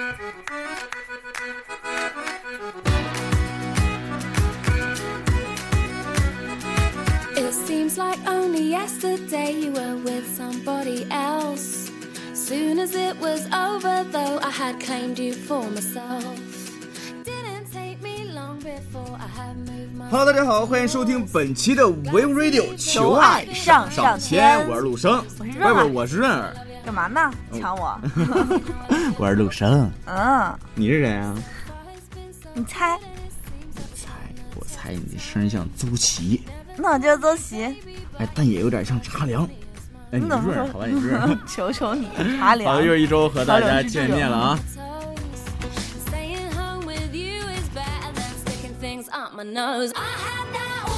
It seems like only yesterday you were with somebody else. Soon as it was over, though, I had claimed you for myself. Didn't take me long before I had moved my. Hello，大家好，欢迎收听本期的 We Radio 求爱上上签，我是陆生，我是润儿我是润儿，干嘛呢？抢我？我是陆生，嗯，你是谁啊？你猜？猜，我猜你声像周琦，那我就周琦。哎，但也有点像茶凉。哎，你是你怎么说润儿，好吧，你是润儿。求求你，茶凉。好，又是一周和大家见面了啊！Staying home with you is better than sticking things up my nose. I had that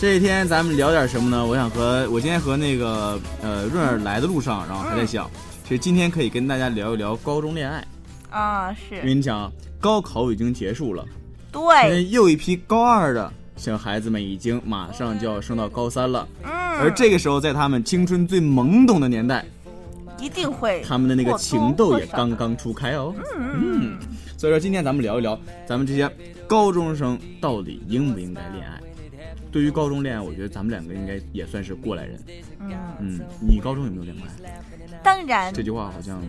这一天咱们聊点什么呢？我想和我今天和那个呃润儿来的路上，然后还在想，其实今天可以跟大家聊一聊高中恋爱，啊，是。我跟你讲高考已经结束了，对，又一批高二的小孩子们已经马上就要升到高三了，嗯，而这个时候在他们青春最懵懂的年代，一定会他们的那个情窦也刚刚初开哦。嗯，所以说今天咱们聊一聊咱们这些高中生到底应不应该恋爱。对于高中恋爱，我觉得咱们两个应该也算是过来人。嗯，嗯，你高中有没有恋过爱？当然这句话好像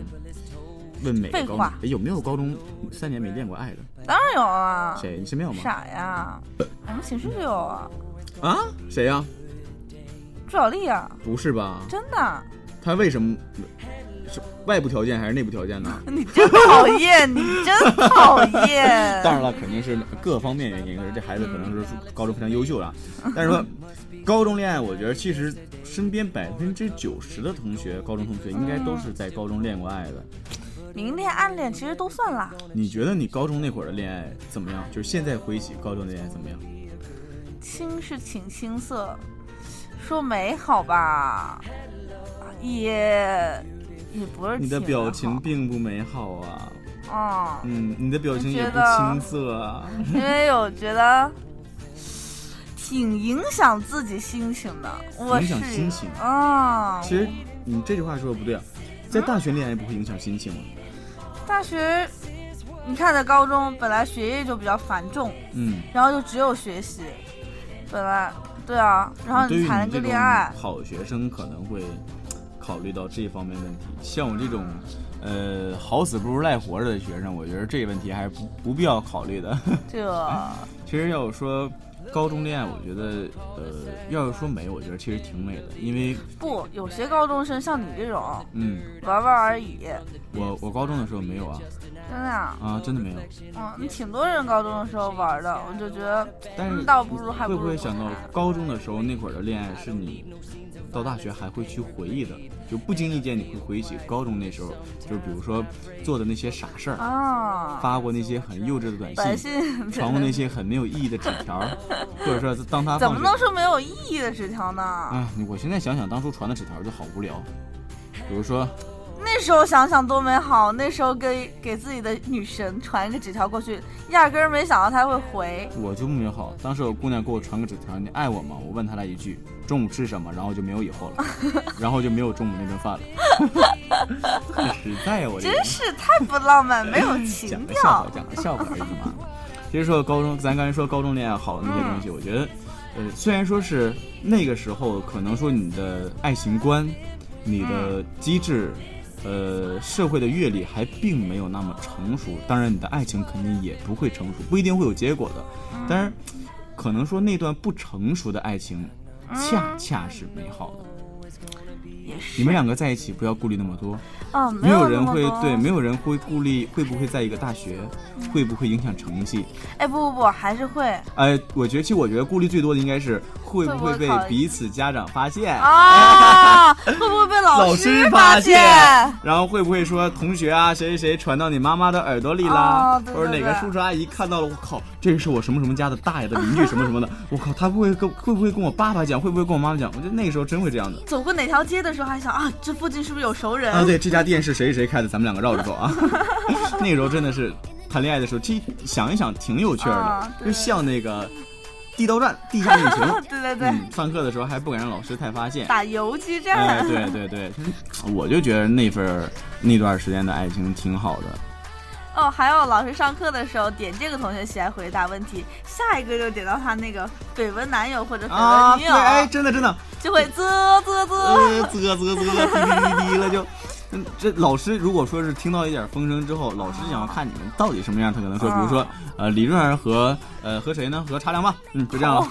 问每个高中废话，哎有没有高中三年没恋过爱的？当然有啊，谁？你身边有吗？傻呀，我们寝室就有啊，啊？谁呀、朱小丽啊，不是吧？真的，他为什么是外部条件还是内部条件呢？你真讨厌，你真讨厌。当然了，肯定是各方面原因。可是这孩子可能是高中非常优秀了，但是说高中恋爱，我觉得其实身边百分之九十的同学，高中同学应该都是在高中恋过爱的。明恋暗恋其实都算啦，你觉得你高中那会儿的恋爱怎么样？就是现在回忆起高中的恋爱怎么样？青是挺青涩，说美好吧，也也不是你的表情并不美好啊，啊，嗯，你的表情也不青涩啊。因为我觉得挺影响自己心情的。我影是响心情。啊，其实你这句话说的不对啊，在大学恋爱不会影响心情吗？大学，你看在高中本来学业就比较繁重，嗯，然后就只有学习，本来对啊，然后你谈了个恋爱，好学生可能会考虑到这方面问题。像我这种，呃，好死不如赖活着的学生，我觉得这个问题还是不不必要考虑的。这 其实要说高中恋爱，我觉得，呃，要是说美，我觉得其实挺美的，因为，不有些高中生像你这种嗯，玩玩而已，我我高中的时候没有啊，真的啊。啊，真的没有。嗯，你挺多人高中的时候玩的，我就觉得，但是嗯倒不如还不会不会想到高中的时候那会儿的恋爱是你到大学还会去回忆的？就不经意间你会回忆起高中那时候，就是比如说做的那些傻事儿，啊，发过那些很幼稚的短信传过那些很没有意义的纸条，或者说当他怎么能说没有意义的纸条呢？啊，我现在想想当初传的纸条就好无聊，比如说那时候想想多美好，那时候给给自己的女神传一个纸条过去，压根儿没想到她会回。我就没有好，当时有姑娘给我传个纸条，你爱我吗？我问她了一句中午吃什么，然后就没有以后了，然后就没有中午那顿饭了，很 实在呀、我真是太不浪漫，没有讲情个笑调话，。讲个笑话而已嘛。其实说高中，咱刚才说高中恋爱好的那些东西，嗯我觉得，呃，虽然说是那个时候，可能说你的爱情观、你的机制，呃，社会的阅历还并没有那么成熟。当然，你的爱情肯定也不会成熟，不一定会有结果的。嗯但是，可能说那段不成熟的爱情，嗯恰恰是美好的。也是你们两个在一起，不要顾虑那么多。啊，没有人会对，没有人会顾虑会不会在一个大学，会不会影响成绩。哎，不不不，还是会哎，我觉得其实我觉得顾虑最多的应该是会不会被彼此家长发现。啊，会不会被老老师发现，然后会不会说同学啊谁谁谁传到你妈妈的耳朵里啦，哦对或者哪个叔叔阿姨看到了，我靠，这个是我什么什么家的大爷的邻居什么什么的，我靠，他不会跟会不会跟我爸爸讲，会不会跟我妈妈讲？我觉得那个时候真会这样的。走过哪条街的时候还想啊，这附近是不是有熟人啊？对，这家店是谁谁开的，咱们两个绕着走啊。那个时候真的是谈恋爱的时候，其实想一想挺有趣的，啊就像那个地道战、地下恋情。对对对，嗯，上课的时候还不敢让老师太发现。打游击战。哎，对对对，我就觉得那份儿那段时间的爱情挺好的。哦，还有老师上课的时候点这个同学起来回答问题，下一个就点到他那个绯闻男友或者绯闻女友，哎，真的真的，就会啧啧啧，呃，啧啧啧，滴滴滴滴了就。嗯，这老师如果说是听到一点风声之后，老师想要看你们到底什么样，他可能说，比如说，呃，李润儿和呃和谁呢？和茶凉吧，嗯，就这样了。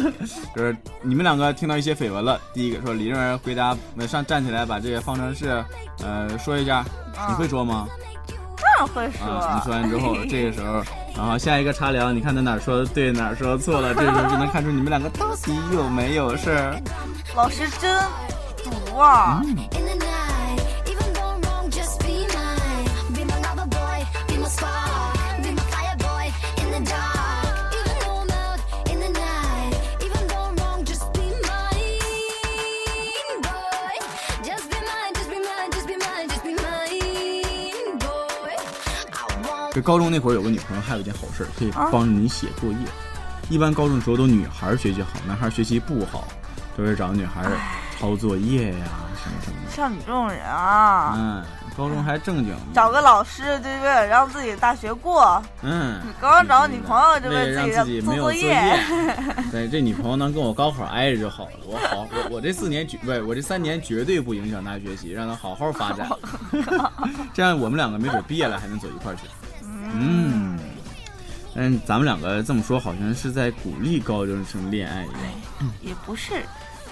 就是你们两个听到一些绯闻了，第一个说李润儿回答，呃上站起来把这个方程式，呃，说一下，你会说吗？当然会说。啊，你说完之后，这个时候，然后下一个茶聊，你看他哪说的对，哪说的错了，这时候就能看出你们两个到底有没有事儿。老师真毒啊！嗯这高中那会儿有个女朋友，还有一件好事儿，可以帮着你写作业。一般高中的时候都女孩儿学习好，男孩儿学习不好，都是找女孩儿抄作业呀、什么什么的。像你这种人啊，嗯，高中还正经。找个老师对不对让自己大学过，嗯，你刚找女朋友就为了让自己没有作业。业，对，这女朋友能跟我高考挨着就好了。我好，我我这四年绝不是我这三年绝对不影响她学习，让她好好发展。这样我们两个没准毕业了还能走一块儿去。嗯，但咱们两个这么说，好像是在鼓励高中生恋爱一样。也不是，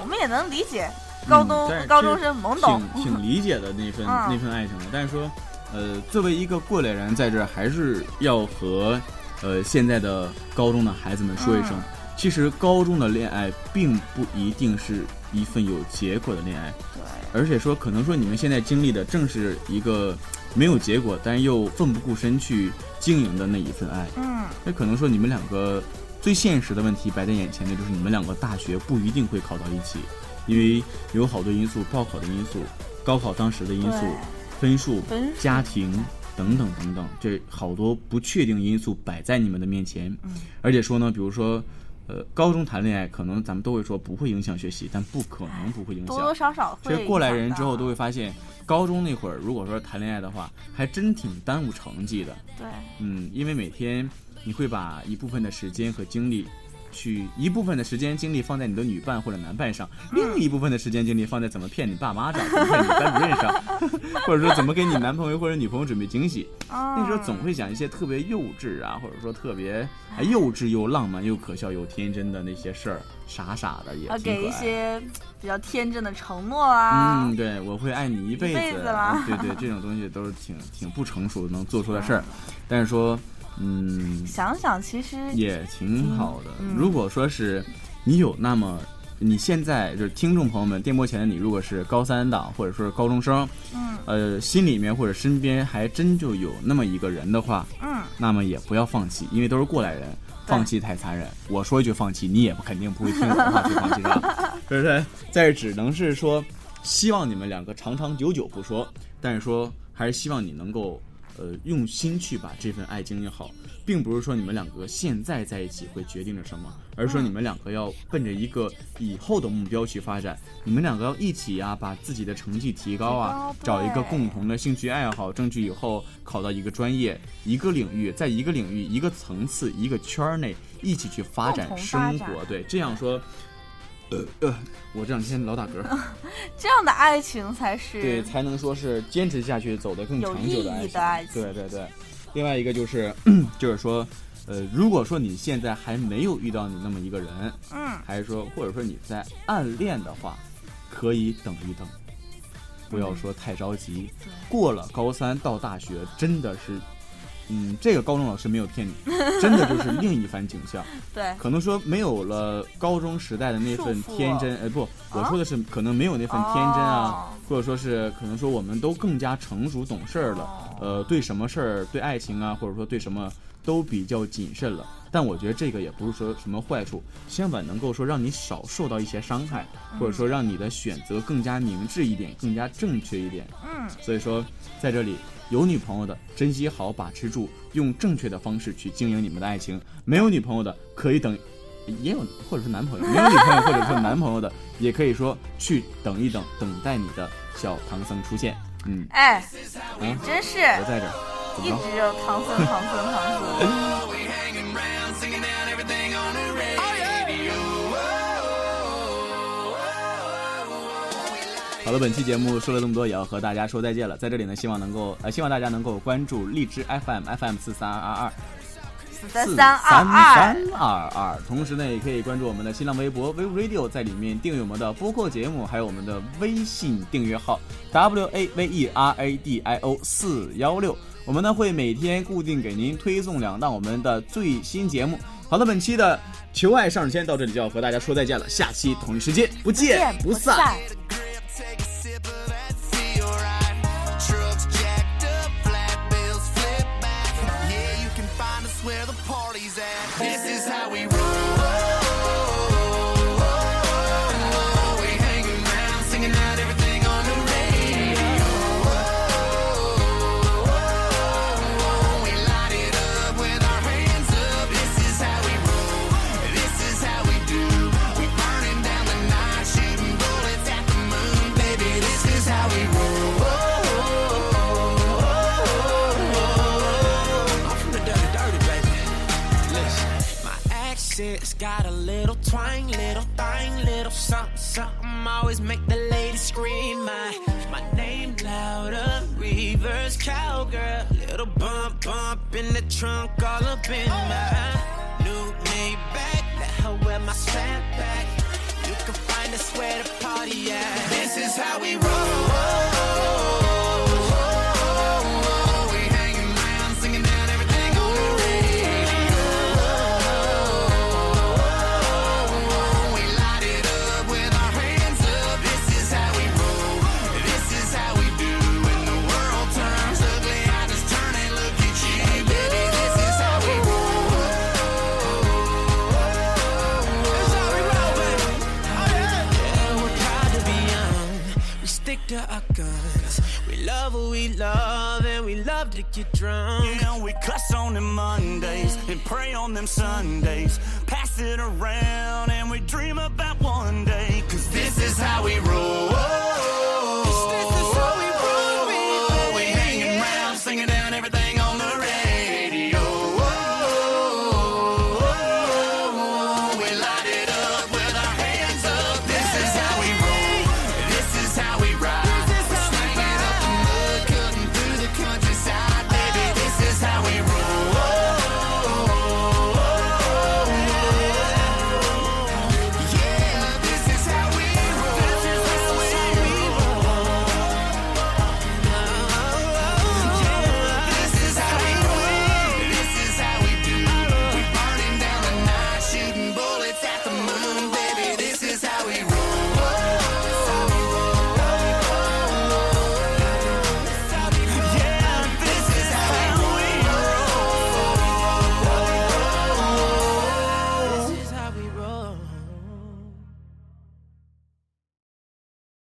我们也能理解高中、嗯高中生懵懂。挺挺理解的那份、嗯那份爱情的。但是说，呃，作为一个过来人，在这儿还是要和呃现在的高中的孩子们说一声，嗯其实高中的恋爱并不一定是一份有结果的恋爱，对，而且说可能说你们现在经历的正是一个没有结果，但是又奋不顾身去经营的那一份爱。嗯，那可能说你们两个最现实的问题摆在眼前的就是你们两个大学不一定会考到一起，因为有好多因素，报考的因素、高考当时的因素、分数、分数家庭等等等等，这好多不确定因素摆在你们的面前。嗯而且说呢，比如说。呃，高中谈恋爱可能咱们都会说不会影响学习，但不可能不会影响。多多少少会。其实过来人之后都会发现，高中那会儿如果说谈恋爱的话，还真挺耽误成绩的。对，嗯，因为每天你会把一部分的时间和精力，去一部分的时间精力放在你的女伴或者男伴上，另一部分的时间精力放在怎么骗你爸妈上，怎么骗你班主任上，或者说怎么给你男朋友或者女朋友准备惊喜。那那时候总会想一些特别幼稚啊，或者说特别哎幼稚又浪漫又可笑又天真的那些事儿，傻傻的也要给一挺可爱。些比较天真的承诺啊。嗯，对，我会爱你一辈子。对对，这种东西都是挺挺不成熟能做出的事儿，但是说，嗯，想想其实也挺好的。嗯如果说是你有那么，你现在就是听众朋友们，电波前的你，如果是高三党或者说是高中生，嗯呃，心里面或者身边还真就有那么一个人的话，嗯，那么也不要放弃，因为都是过来人，放弃太残忍。我说一句放弃，你也不肯定不会听我的话去放弃，是吧？对不是？在这只能是说，希望你们两个长长久久不说，但是说还是希望你能够呃用心去把这份爱经营好，并不是说你们两个现在在一起会决定着什么，而是说你们两个要奔着一个以后的目标去发展。你们两个要一起呀、把自己的成绩提高啊，找一个共同的兴趣爱好，争取以后考到一个专业、一个领域，在一个领域、一个层次、一个圈儿内一起去发展生活。对，这样说。呃呃，我这两天老打嗝，这样的爱情才是对，才能说是坚持下去，走得更长久。的爱情对对对，另外一个就是，就是说，呃，如果说你现在还没有遇到你那么一个人，嗯，还是说，或者说你在暗恋的话，可以等一等，不要说太着急。过了高三到大学，真的是嗯，这个高中老师没有骗你，真的就是另一番景象。对，可能说没有了高中时代的那份天真，哎不，我说的是可能没有那份天真啊，哦或者说是可能说我们都更加成熟懂事儿了，呃，对什么事儿，对爱情啊，或者说对什么都比较谨慎了。但我觉得这个也不是说什么坏处，相反能够说让你少受到一些伤害，或者说让你的选择更加明智一点，更加正确一点。嗯，所以说，在这里有女朋友的珍惜好，把持住，用正确的方式去经营你们的爱情；没有女朋友的可以等，也有或者是男朋友，没有女朋友或者是男朋友的，也可以说去等一等，等待你的小唐僧出现。嗯，哎，啊，真是我在这儿，怎一？直有唐僧唐僧唐僧。好了，本期节目说了这么多，也要和大家说再见了。在这里呢，希望能够呃，希望大家能够关注荔枝 FM FM 四三二二四三四三二二，三二二。同时呢，也可以关注我们的新浪微博 v Radio，在里面订阅我们的播客节目，还有我们的微信订阅号 W A V E R A D I O 四幺六。我们呢会每天固定给您推送两档我们的最新节目。好的，本期的求爱上线到这里就要和大家说再见了，下期同一时间不见见不散。Accent's got a little twang, little thing, little something, something. Always make the ladies scream. My, my name louder, reverse cowgirl. Little bump, bump in the trunk, all up in my new Maybach. Let her wear my strap back. You can find us where the party at. This is how we roll. Stick to our guns. We love what we love, and we love to get drunk. Yeah, we cuss on them Mondays and pray on them Sundays. Pass it around and we dream about one day. Cause This is how we roll.